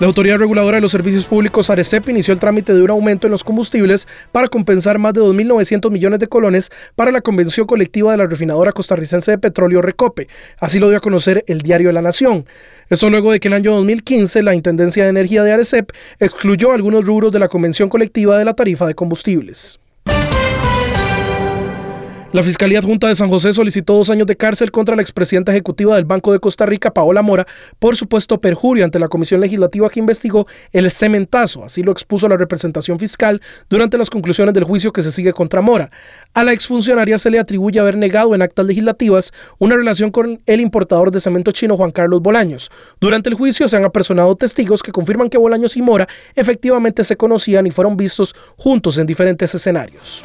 La Autoridad Reguladora de los Servicios Públicos ARECEP inició el trámite de un aumento en los combustibles para compensar más de 2.900 millones de colones para la convención colectiva de la refinadora costarricense de petróleo Recope. Así lo dio a conocer el diario La Nación. Esto luego de que en el año 2015 la Intendencia de Energía de ARECEP excluyó algunos rubros de la convención colectiva de la tarifa de combustibles. La Fiscalía Adjunta de San José solicitó dos años de cárcel contra la expresidenta ejecutiva del Banco de Costa Rica, Paola Mora, por supuesto perjurio ante la Comisión Legislativa que investigó el cementazo. Así lo expuso la representación fiscal durante las conclusiones del juicio que se sigue contra Mora. A la exfuncionaria se le atribuye haber negado en actas legislativas una relación con el importador de cemento chino Juan Carlos Bolaños. Durante el juicio se han apersonado testigos que confirman que Bolaños y Mora efectivamente se conocían y fueron vistos juntos en diferentes escenarios.